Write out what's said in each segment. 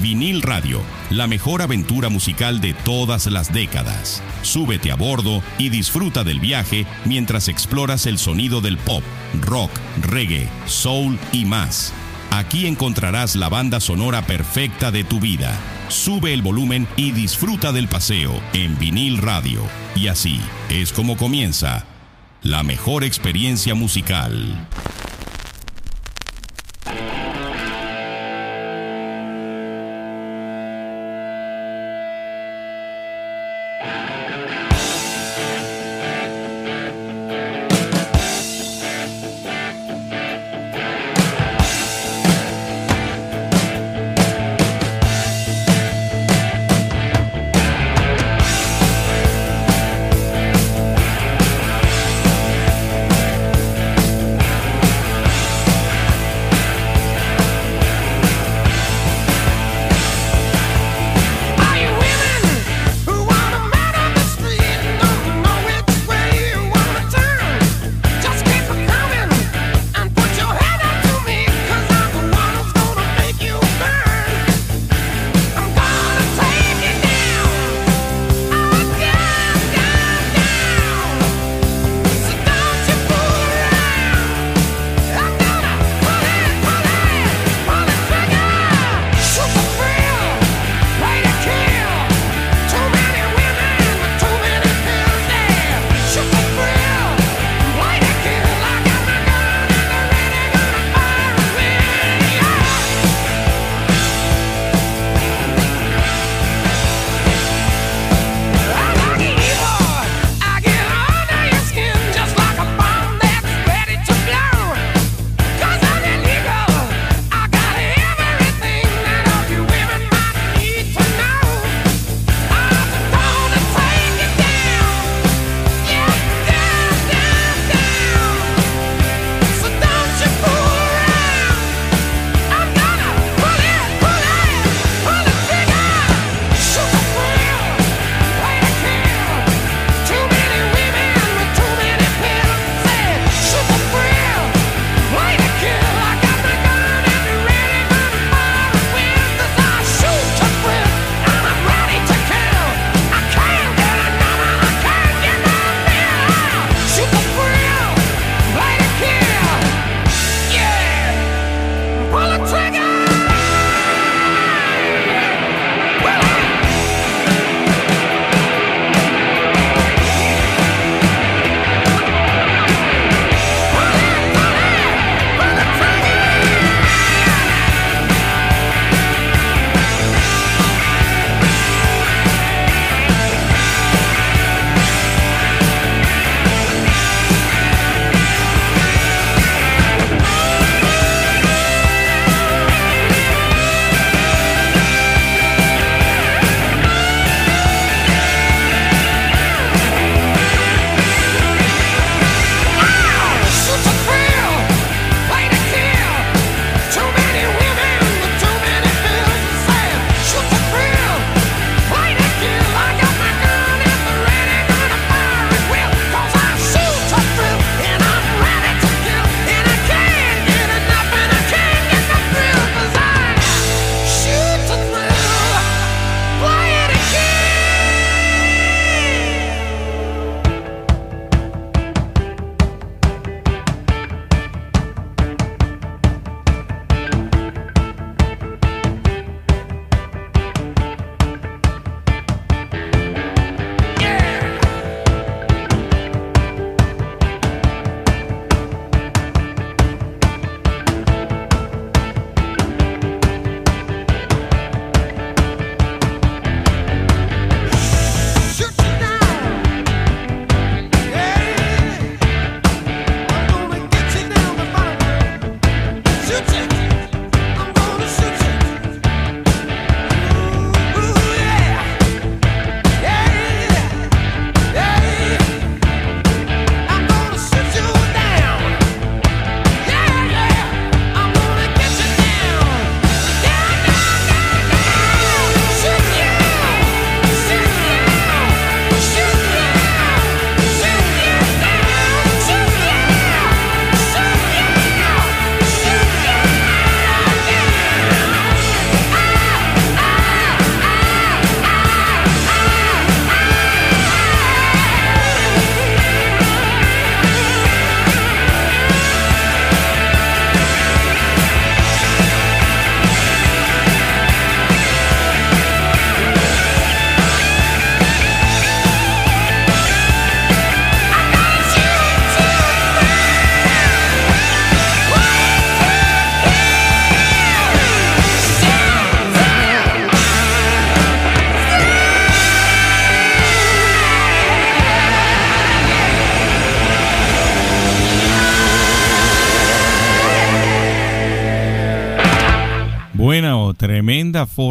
Vinil Radio, la mejor aventura musical de todas las décadas. Súbete a bordo y disfruta del viaje mientras exploras el sonido del pop, rock, reggae, soul y más. Aquí encontrarás la banda sonora perfecta de tu vida. Sube el volumen y disfruta del paseo en vinil radio. Y así es como comienza la mejor experiencia musical.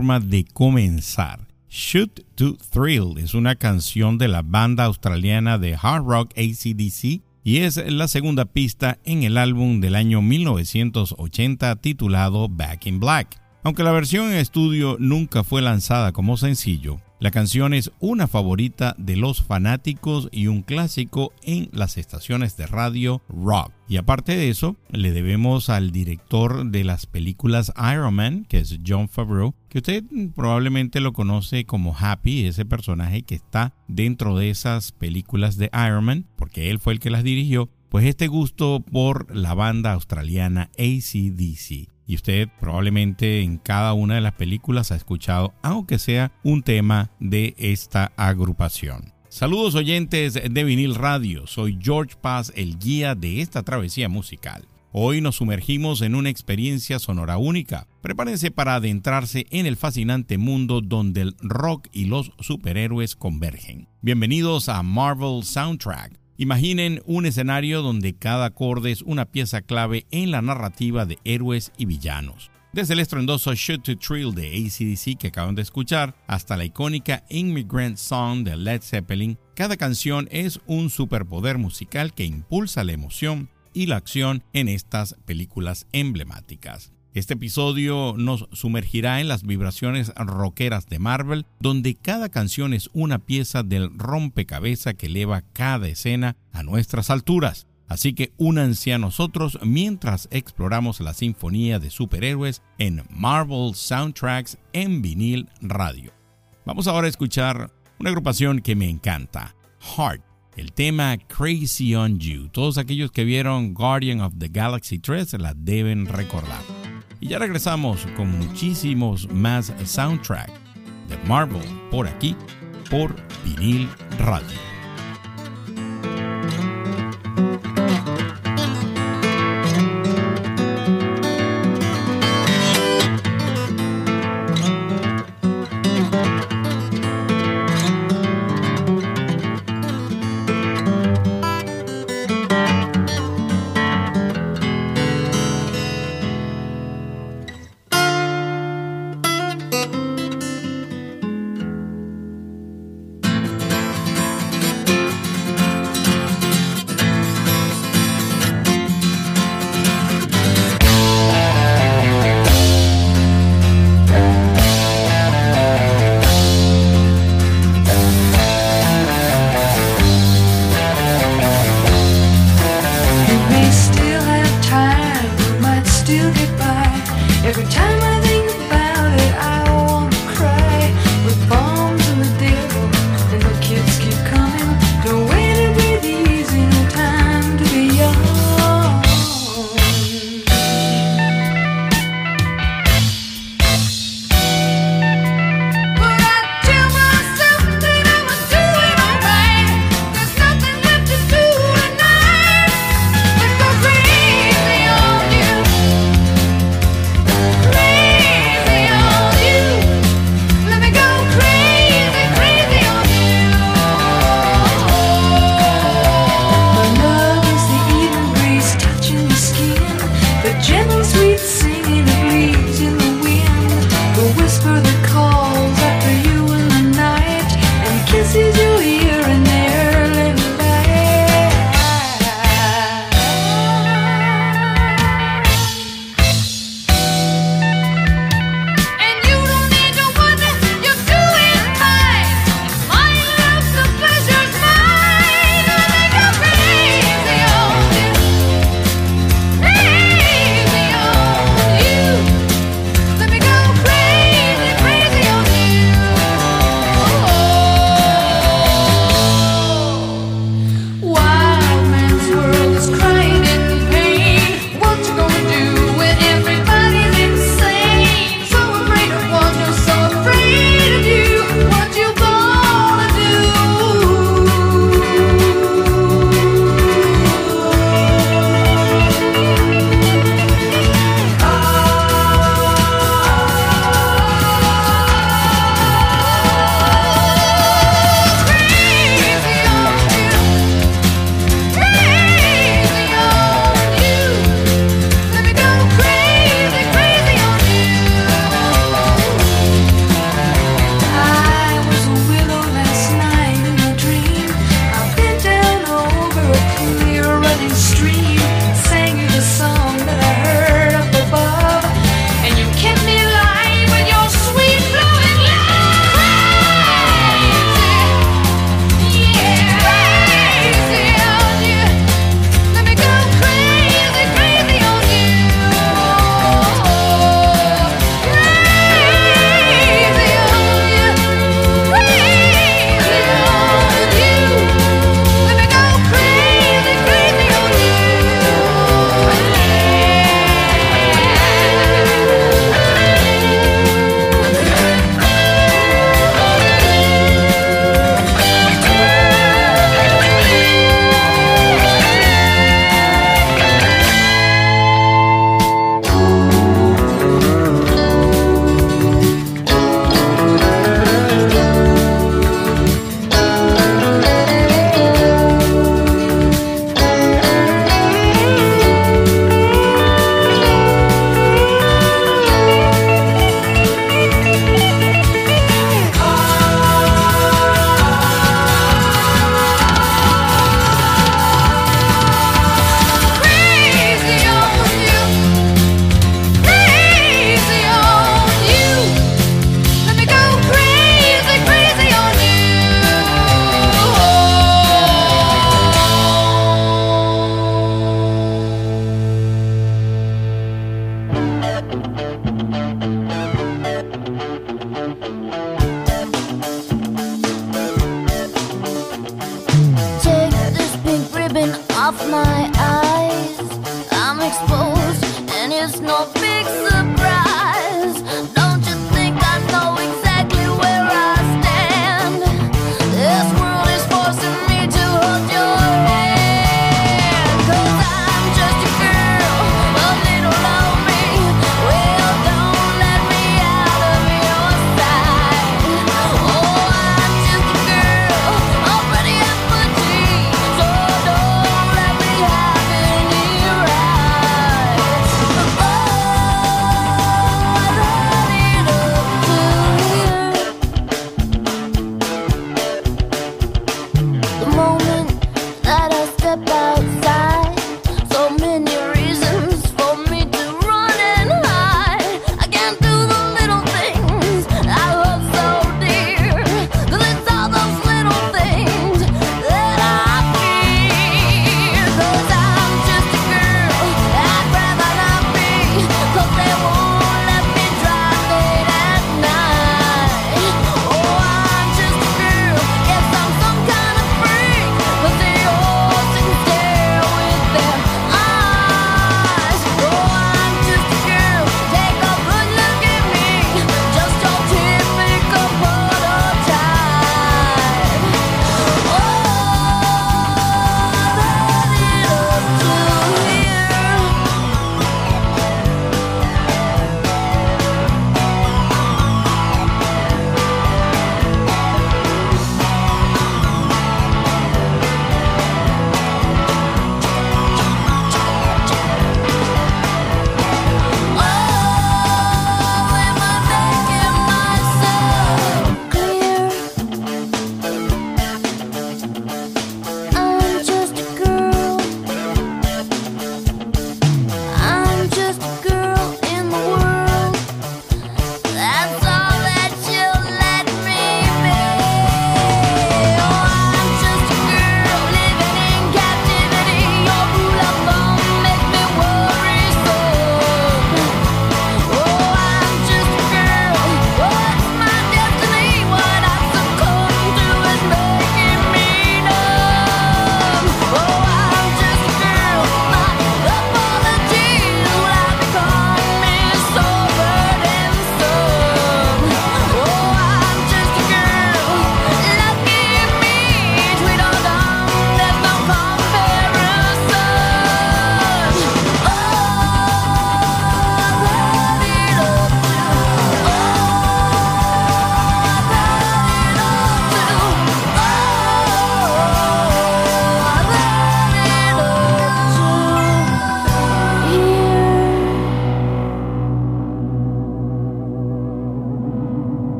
De comenzar. Shoot to Thrill es una canción de la banda australiana de hard rock ACDC y es la segunda pista en el álbum del año 1980 titulado Back in Black. Aunque la versión en estudio nunca fue lanzada como sencillo, la canción es una favorita de los fanáticos y un clásico en las estaciones de radio rock. Y aparte de eso, le debemos al director de las películas Iron Man, que es John Favreau, que usted probablemente lo conoce como Happy, ese personaje que está dentro de esas películas de Iron Man, porque él fue el que las dirigió, pues este gusto por la banda australiana ACDC y usted probablemente en cada una de las películas ha escuchado, aunque sea un tema de esta agrupación. Saludos oyentes de vinil radio, soy George Paz, el guía de esta travesía musical. Hoy nos sumergimos en una experiencia sonora única. Prepárense para adentrarse en el fascinante mundo donde el rock y los superhéroes convergen. Bienvenidos a Marvel Soundtrack Imaginen un escenario donde cada acorde es una pieza clave en la narrativa de héroes y villanos. Desde el estruendoso Shoot to Thrill de ACDC que acaban de escuchar hasta la icónica Immigrant Song de Led Zeppelin, cada canción es un superpoder musical que impulsa la emoción y la acción en estas películas emblemáticas. Este episodio nos sumergirá en las vibraciones rockeras de Marvel, donde cada canción es una pieza del rompecabezas que eleva cada escena a nuestras alturas. Así que únanse a nosotros mientras exploramos la sinfonía de superhéroes en Marvel Soundtracks en vinil radio. Vamos ahora a escuchar una agrupación que me encanta, Heart. El tema Crazy on You. Todos aquellos que vieron Guardian of the Galaxy 3 la deben recordar. Y ya regresamos con muchísimos más soundtrack de Marvel por aquí, por vinil radio.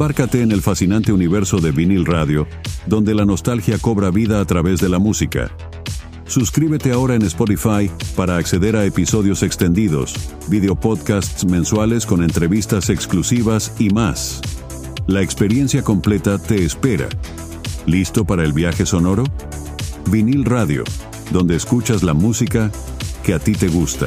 Embárcate en el fascinante universo de vinil radio, donde la nostalgia cobra vida a través de la música. Suscríbete ahora en Spotify para acceder a episodios extendidos, videopodcasts mensuales con entrevistas exclusivas y más. La experiencia completa te espera. ¿Listo para el viaje sonoro? Vinil Radio, donde escuchas la música que a ti te gusta.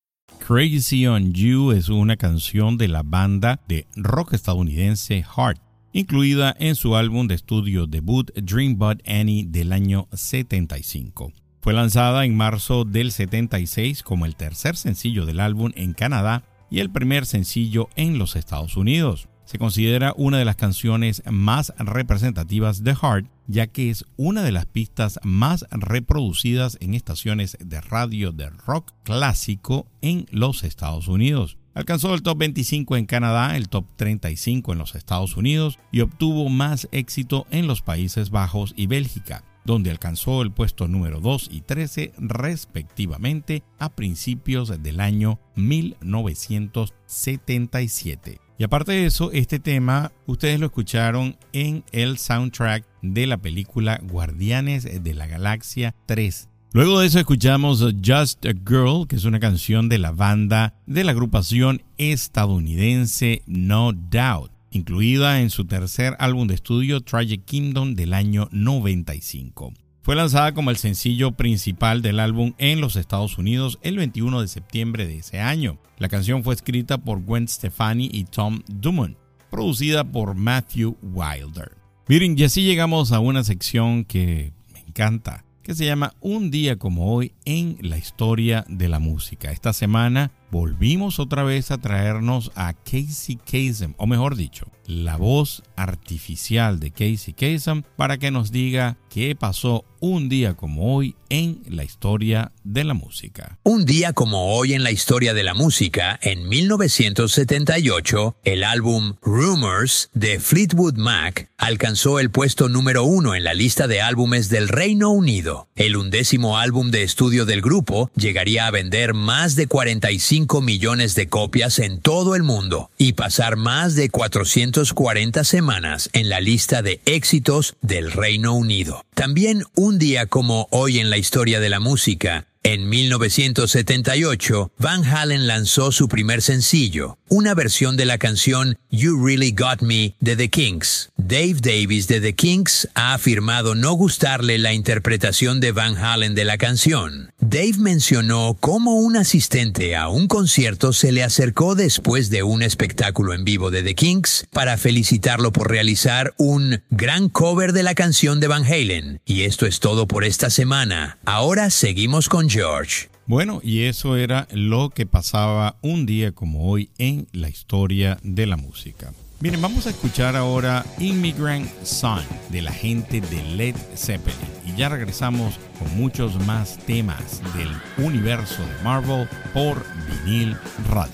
Crazy on You es una canción de la banda de rock estadounidense Heart, incluida en su álbum de estudio debut Dreambot Annie del año 75. Fue lanzada en marzo del 76 como el tercer sencillo del álbum en Canadá y el primer sencillo en los Estados Unidos. Se considera una de las canciones más representativas de Heart, ya que es una de las pistas más reproducidas en estaciones de radio de rock clásico en los Estados Unidos. Alcanzó el top 25 en Canadá, el top 35 en los Estados Unidos y obtuvo más éxito en los Países Bajos y Bélgica, donde alcanzó el puesto número 2 y 13 respectivamente a principios del año 1977. Y aparte de eso, este tema ustedes lo escucharon en el soundtrack de la película Guardianes de la Galaxia 3. Luego de eso escuchamos Just a Girl, que es una canción de la banda de la agrupación estadounidense No Doubt, incluida en su tercer álbum de estudio Tragic Kingdom del año 95. Fue lanzada como el sencillo principal del álbum en los Estados Unidos el 21 de septiembre de ese año. La canción fue escrita por Gwen Stefani y Tom Dumont, producida por Matthew Wilder. Miren, y así llegamos a una sección que me encanta, que se llama Un día como hoy en la historia de la música. Esta semana volvimos otra vez a traernos a Casey Kasem, o mejor dicho, la voz artificial de Casey Kasem, para que nos diga qué pasó un día como hoy en la historia de la música. Un día como hoy en la historia de la música, en 1978, el álbum Rumors de Fleetwood Mac alcanzó el puesto número uno en la lista de álbumes del Reino Unido. El undécimo álbum de estudio del grupo llegaría a vender más de 45 millones de copias en todo el mundo y pasar más de 440 semanas en la lista de éxitos del Reino Unido. También un día como hoy en la historia de la música, en 1978, Van Halen lanzó su primer sencillo, una versión de la canción You Really Got Me de The Kings. Dave Davis de The Kings ha afirmado no gustarle la interpretación de Van Halen de la canción. Dave mencionó cómo un asistente a un concierto se le acercó después de un espectáculo en vivo de The Kings para felicitarlo por realizar un gran cover de la canción de Van Halen. Y esto es todo por esta semana. Ahora seguimos con George. Bueno, y eso era lo que pasaba un día como hoy en la historia de la música. Miren, vamos a escuchar ahora Immigrant Son de la gente de Led Zeppelin. Y ya regresamos con muchos más temas del universo de Marvel por vinil radio.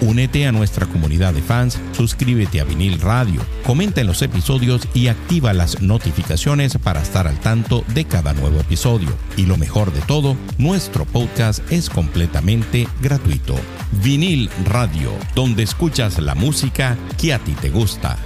Únete a nuestra comunidad de fans, suscríbete a Vinil Radio, comenta en los episodios y activa las notificaciones para estar al tanto de cada nuevo episodio. Y lo mejor de todo, nuestro podcast es completamente gratuito. Vinil Radio, donde escuchas la música que a ti te gusta.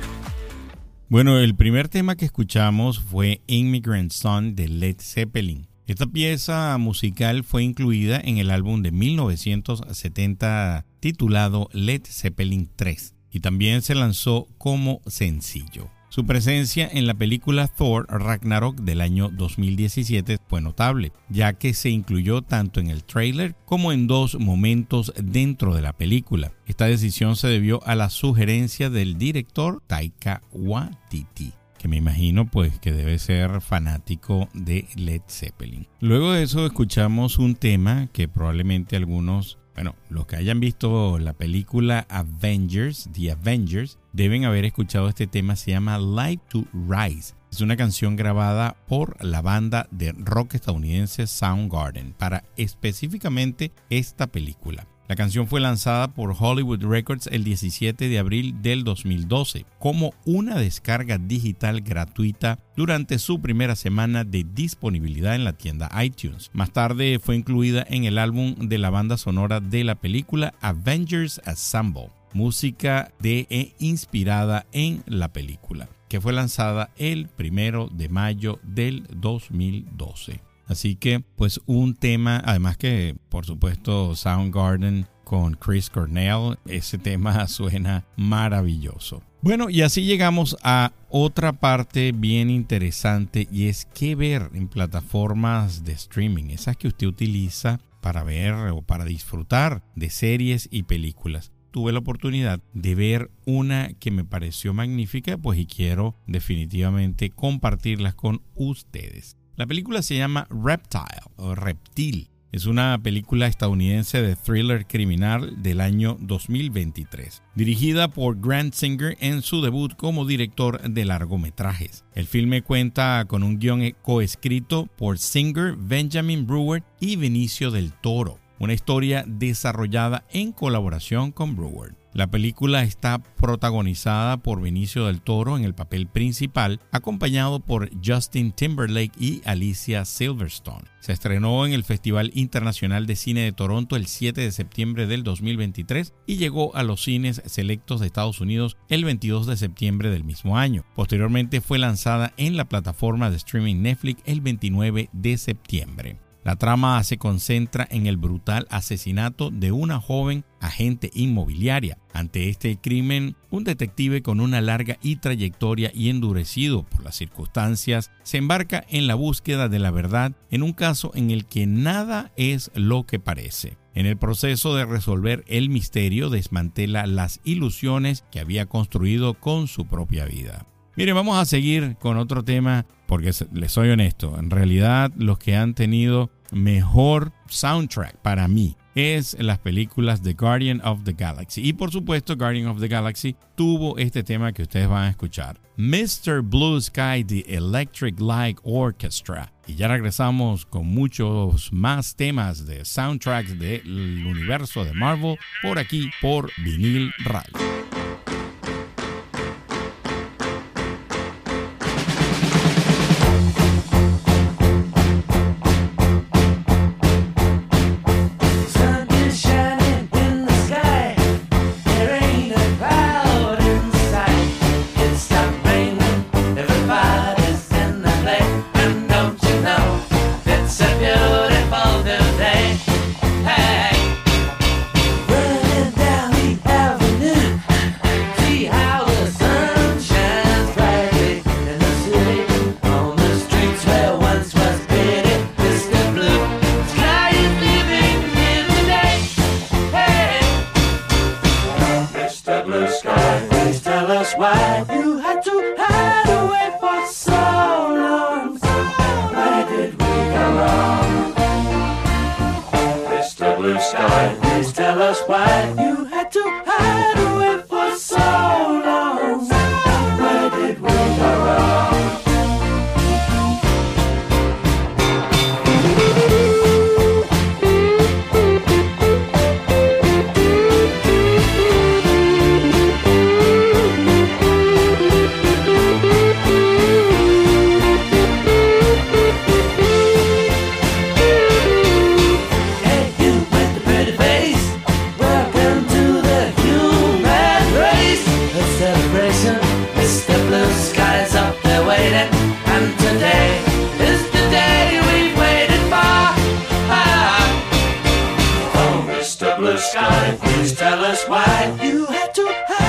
Bueno, el primer tema que escuchamos fue Immigrant Son de Led Zeppelin. Esta pieza musical fue incluida en el álbum de 1970 titulado Led Zeppelin 3 y también se lanzó como sencillo. Su presencia en la película Thor Ragnarok del año 2017 fue notable, ya que se incluyó tanto en el trailer como en dos momentos dentro de la película. Esta decisión se debió a la sugerencia del director Taika Waititi que me imagino pues que debe ser fanático de Led Zeppelin. Luego de eso escuchamos un tema que probablemente algunos, bueno, los que hayan visto la película Avengers, The Avengers, deben haber escuchado este tema, se llama Live to Rise. Es una canción grabada por la banda de rock estadounidense Soundgarden para específicamente esta película. La canción fue lanzada por Hollywood Records el 17 de abril del 2012 como una descarga digital gratuita durante su primera semana de disponibilidad en la tienda iTunes. Más tarde fue incluida en el álbum de la banda sonora de la película Avengers Assemble, música de e inspirada en la película que fue lanzada el primero de mayo del 2012. Así que, pues un tema, además que, por supuesto, Soundgarden con Chris Cornell, ese tema suena maravilloso. Bueno, y así llegamos a otra parte bien interesante y es qué ver en plataformas de streaming, esas que usted utiliza para ver o para disfrutar de series y películas. Tuve la oportunidad de ver una que me pareció magnífica, pues y quiero definitivamente compartirlas con ustedes. La película se llama Reptile o Reptil. Es una película estadounidense de thriller criminal del año 2023, dirigida por Grant Singer en su debut como director de largometrajes. El filme cuenta con un guion coescrito por Singer, Benjamin Brewer y Benicio del Toro, una historia desarrollada en colaboración con Brewer. La película está protagonizada por Benicio del Toro en el papel principal, acompañado por Justin Timberlake y Alicia Silverstone. Se estrenó en el Festival Internacional de Cine de Toronto el 7 de septiembre del 2023 y llegó a los cines selectos de Estados Unidos el 22 de septiembre del mismo año. Posteriormente fue lanzada en la plataforma de streaming Netflix el 29 de septiembre. La trama se concentra en el brutal asesinato de una joven agente inmobiliaria. Ante este crimen, un detective con una larga y trayectoria y endurecido por las circunstancias se embarca en la búsqueda de la verdad en un caso en el que nada es lo que parece. En el proceso de resolver el misterio desmantela las ilusiones que había construido con su propia vida. Mire, vamos a seguir con otro tema porque les soy honesto, en realidad los que han tenido mejor soundtrack para mí es las películas de Guardian of the Galaxy. Y por supuesto, Guardian of the Galaxy tuvo este tema que ustedes van a escuchar. Mr. Blue Sky, The Electric Light Orchestra. Y ya regresamos con muchos más temas de soundtracks del universo de Marvel por aquí, por Vinil Radio. Please tell us why you had to hide.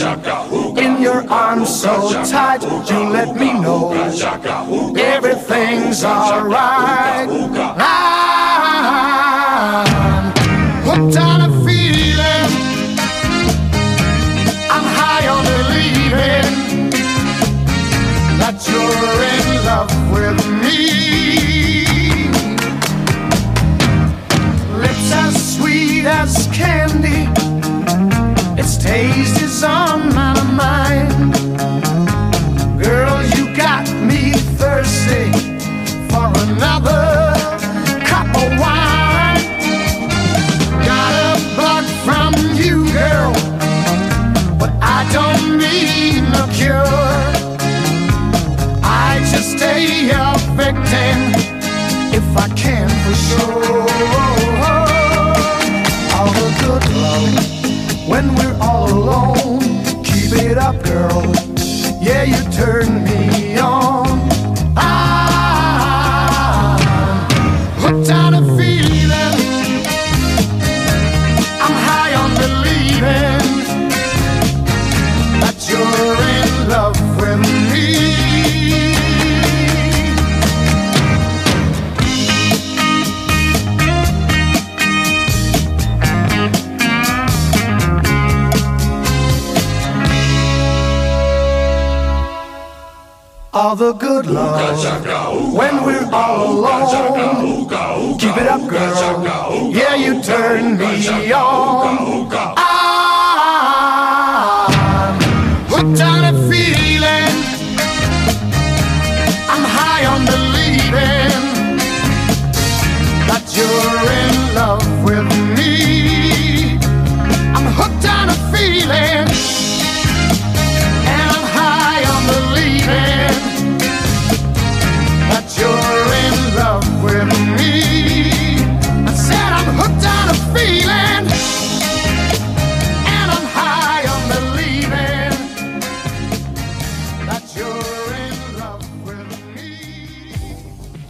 In your arms so tight, you let me know everything's alright. I'm hooked on a feeling. I'm high on believing that you're in love with me. Lips as sweet as candy I've. Shut.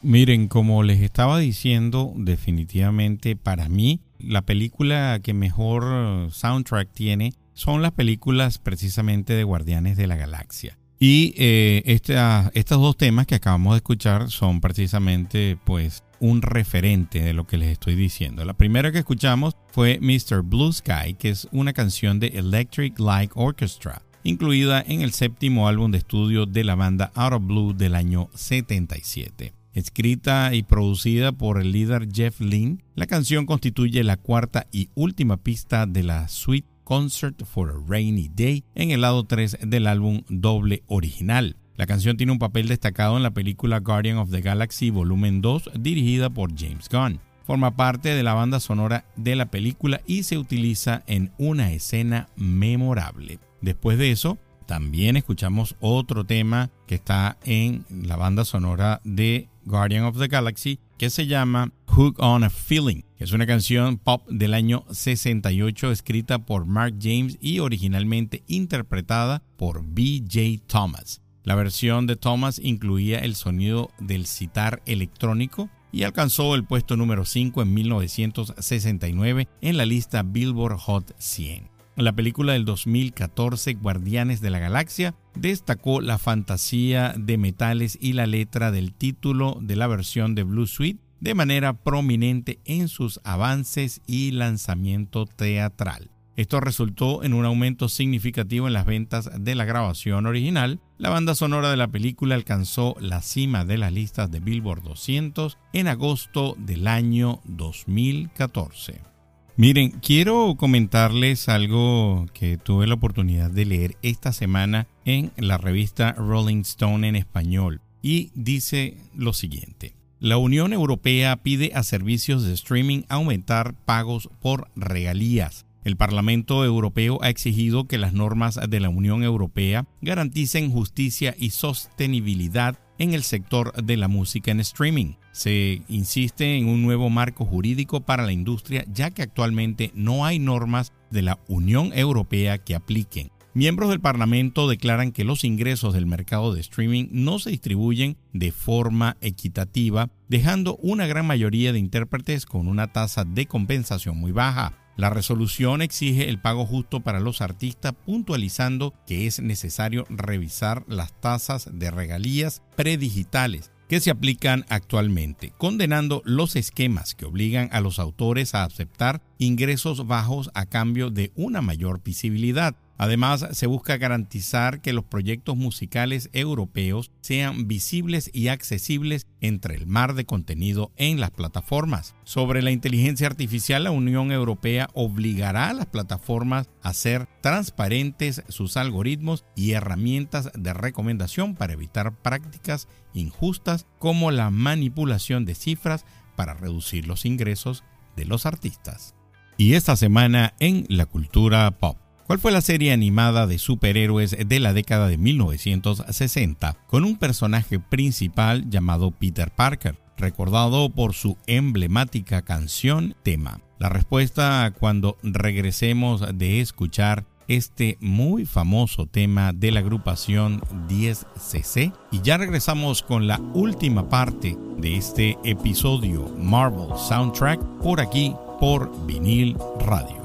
Miren, como les estaba diciendo, definitivamente para mí la película que mejor soundtrack tiene son las películas precisamente de Guardianes de la Galaxia. Y eh, estos dos temas que acabamos de escuchar son precisamente pues un referente de lo que les estoy diciendo. La primera que escuchamos fue Mr. Blue Sky, que es una canción de Electric Light Orchestra, incluida en el séptimo álbum de estudio de la banda Out of Blue del año 77. Escrita y producida por el líder Jeff Lynne, la canción constituye la cuarta y última pista de la suite Concert for a Rainy Day en el lado 3 del álbum doble original. La canción tiene un papel destacado en la película Guardian of the Galaxy Volumen 2 dirigida por James Gunn. Forma parte de la banda sonora de la película y se utiliza en una escena memorable. Después de eso, también escuchamos otro tema que está en la banda sonora de Guardian of the Galaxy que se llama Hook on a Feeling, es una canción pop del año 68 escrita por Mark James y originalmente interpretada por B.J. Thomas. La versión de Thomas incluía el sonido del citar electrónico y alcanzó el puesto número 5 en 1969 en la lista Billboard Hot 100. La película del 2014, Guardianes de la Galaxia, destacó la fantasía de metales y la letra del título de la versión de Blue Suite de manera prominente en sus avances y lanzamiento teatral. Esto resultó en un aumento significativo en las ventas de la grabación original. La banda sonora de la película alcanzó la cima de las listas de Billboard 200 en agosto del año 2014. Miren, quiero comentarles algo que tuve la oportunidad de leer esta semana en la revista Rolling Stone en español y dice lo siguiente. La Unión Europea pide a servicios de streaming aumentar pagos por regalías. El Parlamento Europeo ha exigido que las normas de la Unión Europea garanticen justicia y sostenibilidad en el sector de la música en streaming. Se insiste en un nuevo marco jurídico para la industria ya que actualmente no hay normas de la Unión Europea que apliquen. Miembros del Parlamento declaran que los ingresos del mercado de streaming no se distribuyen de forma equitativa, dejando una gran mayoría de intérpretes con una tasa de compensación muy baja. La resolución exige el pago justo para los artistas, puntualizando que es necesario revisar las tasas de regalías predigitales que se aplican actualmente, condenando los esquemas que obligan a los autores a aceptar ingresos bajos a cambio de una mayor visibilidad. Además, se busca garantizar que los proyectos musicales europeos sean visibles y accesibles entre el mar de contenido en las plataformas. Sobre la inteligencia artificial, la Unión Europea obligará a las plataformas a ser transparentes sus algoritmos y herramientas de recomendación para evitar prácticas injustas como la manipulación de cifras para reducir los ingresos de los artistas. Y esta semana en la cultura pop. ¿Cuál fue la serie animada de superhéroes de la década de 1960 con un personaje principal llamado Peter Parker, recordado por su emblemática canción tema? La respuesta cuando regresemos de escuchar este muy famoso tema de la agrupación 10cc y ya regresamos con la última parte de este episodio Marvel Soundtrack por aquí por vinil radio.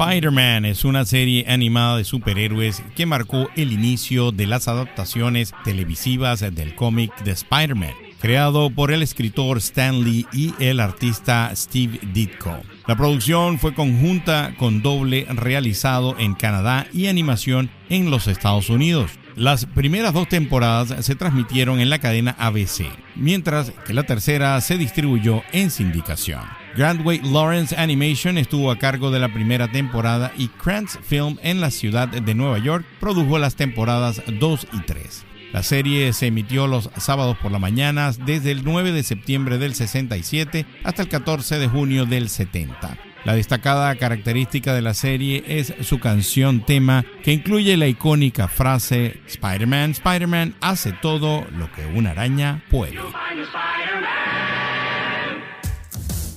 Spider-Man es una serie animada de superhéroes que marcó el inicio de las adaptaciones televisivas del cómic de Spider-Man, creado por el escritor Stan Lee y el artista Steve Ditko. La producción fue conjunta con doble realizado en Canadá y animación en los Estados Unidos. Las primeras dos temporadas se transmitieron en la cadena ABC, mientras que la tercera se distribuyó en sindicación. Grandway Lawrence Animation estuvo a cargo de la primera temporada y Krantz Film en la ciudad de Nueva York produjo las temporadas 2 y 3. La serie se emitió los sábados por la mañana desde el 9 de septiembre del 67 hasta el 14 de junio del 70. La destacada característica de la serie es su canción tema que incluye la icónica frase Spider-Man, Spider-Man hace todo lo que una araña puede.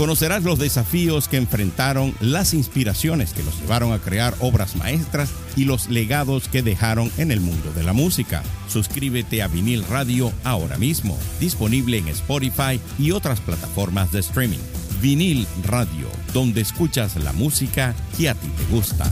Conocerás los desafíos que enfrentaron, las inspiraciones que los llevaron a crear obras maestras y los legados que dejaron en el mundo de la música. Suscríbete a Vinil Radio ahora mismo, disponible en Spotify y otras plataformas de streaming. Vinil Radio, donde escuchas la música que a ti te gusta.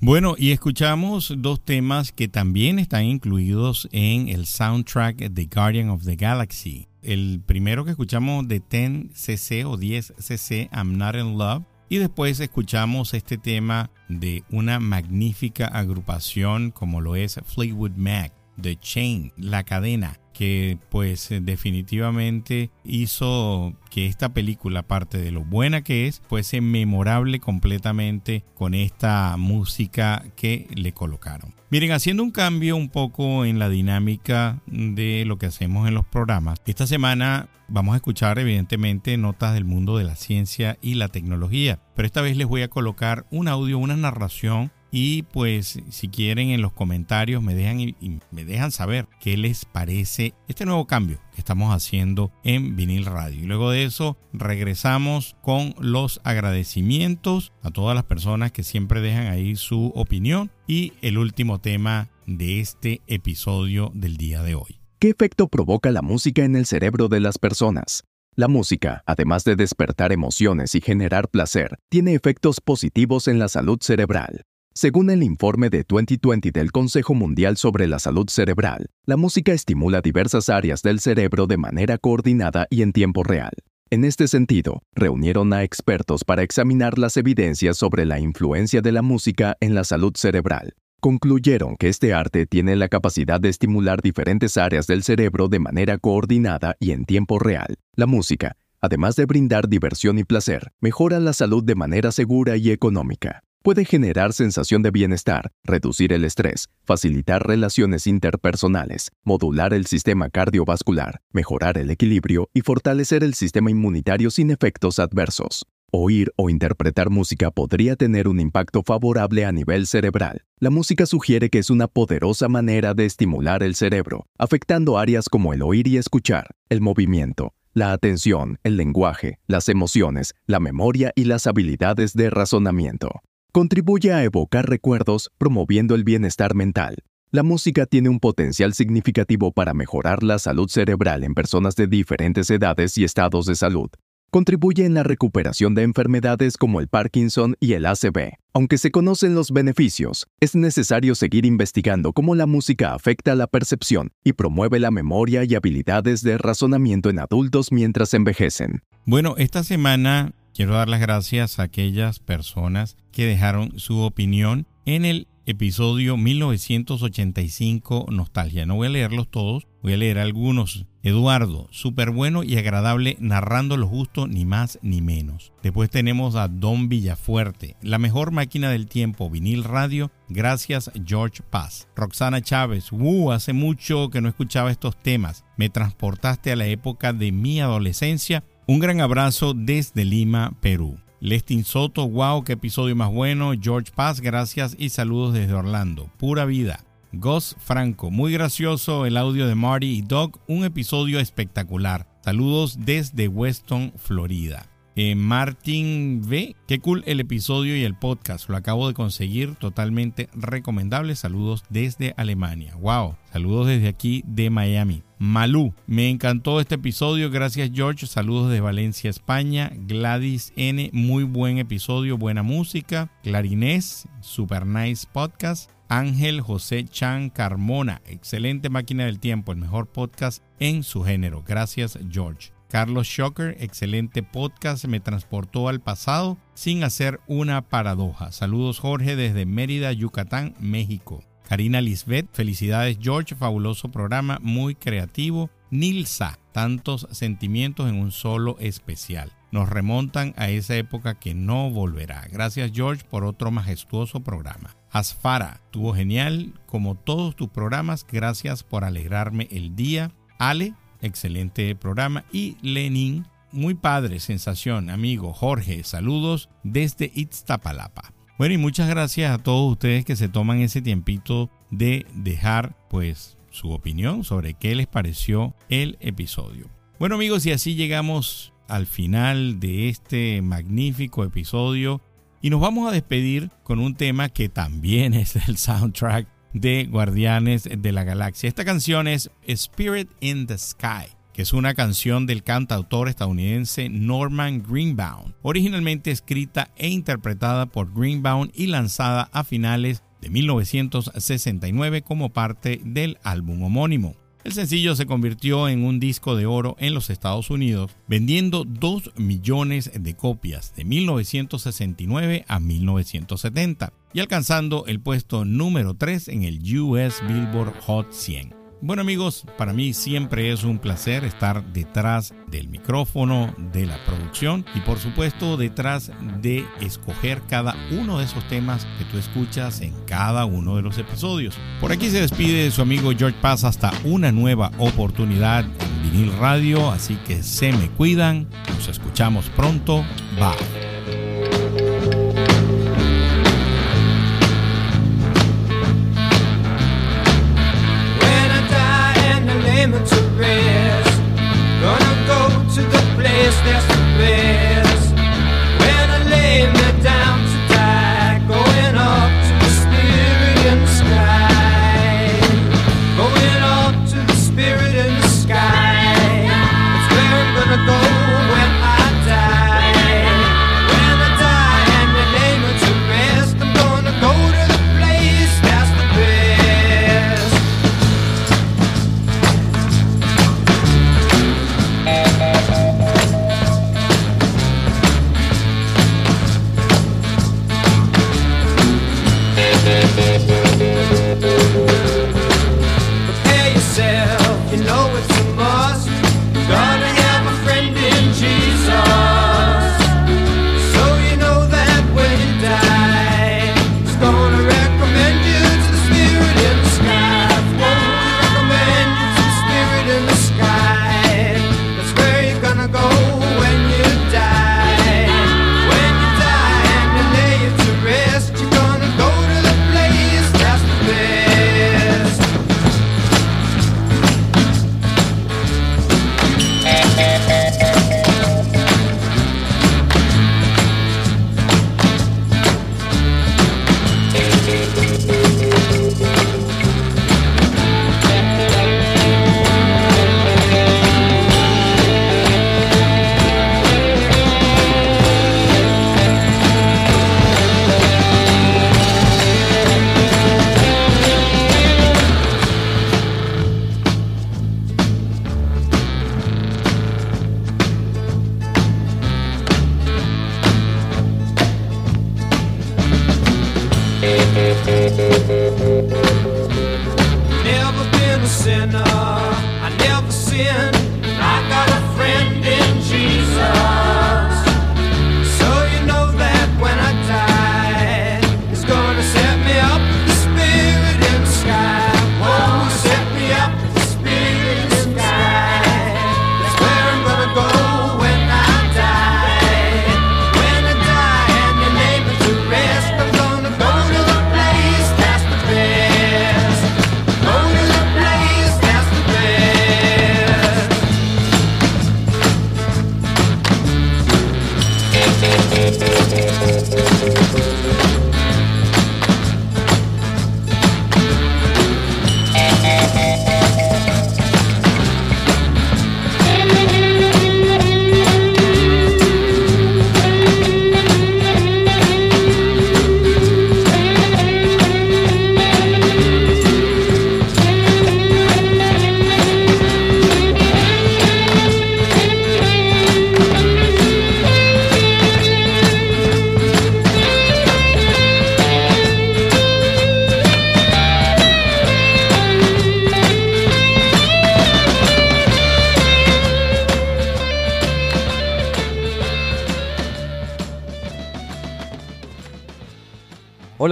Bueno, y escuchamos dos temas que también están incluidos en el soundtrack de Guardian of the Galaxy. El primero que escuchamos de 10cc o 10cc, I'm Not in Love. Y después escuchamos este tema de una magnífica agrupación como lo es Fleetwood Mac, The Chain, La Cadena que pues definitivamente hizo que esta película, aparte de lo buena que es, fuese memorable completamente con esta música que le colocaron. Miren, haciendo un cambio un poco en la dinámica de lo que hacemos en los programas, esta semana vamos a escuchar evidentemente notas del mundo de la ciencia y la tecnología, pero esta vez les voy a colocar un audio, una narración y pues si quieren en los comentarios me dejan, me dejan saber qué les parece este nuevo cambio que estamos haciendo en vinil radio. Y luego de eso regresamos con los agradecimientos a todas las personas que siempre dejan ahí su opinión y el último tema de este episodio del día de hoy. ¿Qué efecto provoca la música en el cerebro de las personas? La música, además de despertar emociones y generar placer, tiene efectos positivos en la salud cerebral. Según el informe de 2020 del Consejo Mundial sobre la Salud Cerebral, la música estimula diversas áreas del cerebro de manera coordinada y en tiempo real. En este sentido, reunieron a expertos para examinar las evidencias sobre la influencia de la música en la salud cerebral. Concluyeron que este arte tiene la capacidad de estimular diferentes áreas del cerebro de manera coordinada y en tiempo real. La música, además de brindar diversión y placer, mejora la salud de manera segura y económica puede generar sensación de bienestar, reducir el estrés, facilitar relaciones interpersonales, modular el sistema cardiovascular, mejorar el equilibrio y fortalecer el sistema inmunitario sin efectos adversos. Oír o interpretar música podría tener un impacto favorable a nivel cerebral. La música sugiere que es una poderosa manera de estimular el cerebro, afectando áreas como el oír y escuchar, el movimiento, la atención, el lenguaje, las emociones, la memoria y las habilidades de razonamiento contribuye a evocar recuerdos promoviendo el bienestar mental. La música tiene un potencial significativo para mejorar la salud cerebral en personas de diferentes edades y estados de salud. Contribuye en la recuperación de enfermedades como el Parkinson y el ACV. Aunque se conocen los beneficios, es necesario seguir investigando cómo la música afecta la percepción y promueve la memoria y habilidades de razonamiento en adultos mientras envejecen. Bueno, esta semana Quiero dar las gracias a aquellas personas que dejaron su opinión en el episodio 1985 Nostalgia. No voy a leerlos todos, voy a leer algunos. Eduardo, súper bueno y agradable narrando lo justo, ni más ni menos. Después tenemos a Don Villafuerte, la mejor máquina del tiempo, vinil radio, gracias George Paz. Roxana Chávez, uh, hace mucho que no escuchaba estos temas. Me transportaste a la época de mi adolescencia un gran abrazo desde Lima, Perú. Lestin Soto, wow, qué episodio más bueno. George Paz, gracias y saludos desde Orlando. Pura vida. Gus Franco, muy gracioso el audio de Marty y Doc, un episodio espectacular. Saludos desde Weston, Florida. Eh, Martin V. Qué cool el episodio y el podcast. Lo acabo de conseguir totalmente recomendable. Saludos desde Alemania. Wow. Saludos desde aquí de Miami. Malú. Me encantó este episodio. Gracias George. Saludos de Valencia, España. Gladys N. Muy buen episodio. Buena música. Clarinés. Super nice podcast. Ángel José Chan Carmona. Excelente máquina del tiempo. El mejor podcast en su género. Gracias George. Carlos Shocker, excelente podcast, me transportó al pasado sin hacer una paradoja. Saludos Jorge desde Mérida, Yucatán, México. Karina Lisbeth, felicidades George, fabuloso programa, muy creativo. Nilsa, tantos sentimientos en un solo especial. Nos remontan a esa época que no volverá. Gracias George por otro majestuoso programa. Asfara, tuvo genial como todos tus programas. Gracias por alegrarme el día. Ale, excelente programa. Y Lenin, muy padre, sensación, amigo Jorge, saludos desde Iztapalapa. Bueno, y muchas gracias a todos ustedes que se toman ese tiempito de dejar pues su opinión sobre qué les pareció el episodio. Bueno amigos, y así llegamos al final de este magnífico episodio y nos vamos a despedir con un tema que también es el soundtrack de Guardianes de la Galaxia. Esta canción es Spirit in the Sky, que es una canción del cantautor estadounidense Norman Greenbaum, originalmente escrita e interpretada por Greenbaum y lanzada a finales de 1969 como parte del álbum homónimo. El sencillo se convirtió en un disco de oro en los Estados Unidos, vendiendo 2 millones de copias de 1969 a 1970 y alcanzando el puesto número 3 en el US Billboard Hot 100. Bueno amigos, para mí siempre es un placer estar detrás del micrófono, de la producción y por supuesto detrás de escoger cada uno de esos temas que tú escuchas en cada uno de los episodios. Por aquí se despide su amigo George Paz hasta una nueva oportunidad en vinil radio, así que se me cuidan, nos escuchamos pronto, bye.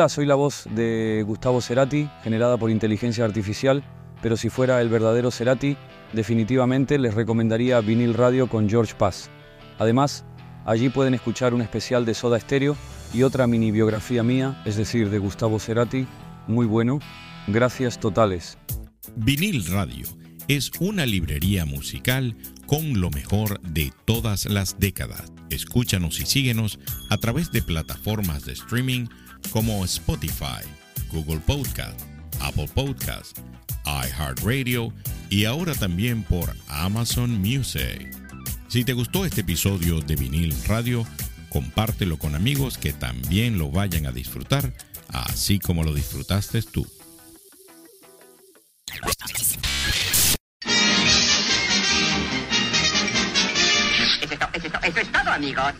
Soy la voz de Gustavo Cerati, generada por inteligencia artificial, pero si fuera el verdadero Cerati, definitivamente les recomendaría Vinil Radio con George Paz. Además, allí pueden escuchar un especial de Soda Stereo y otra mini biografía mía, es decir, de Gustavo Cerati, muy bueno. Gracias totales. Vinil Radio es una librería musical con lo mejor de todas las décadas. Escúchanos y síguenos a través de plataformas de streaming como Spotify, Google Podcast, Apple Podcast, iHeartRadio y ahora también por Amazon Music. Si te gustó este episodio de Vinil Radio, compártelo con amigos que también lo vayan a disfrutar, así como lo disfrutaste tú. Eso es, todo, amigos.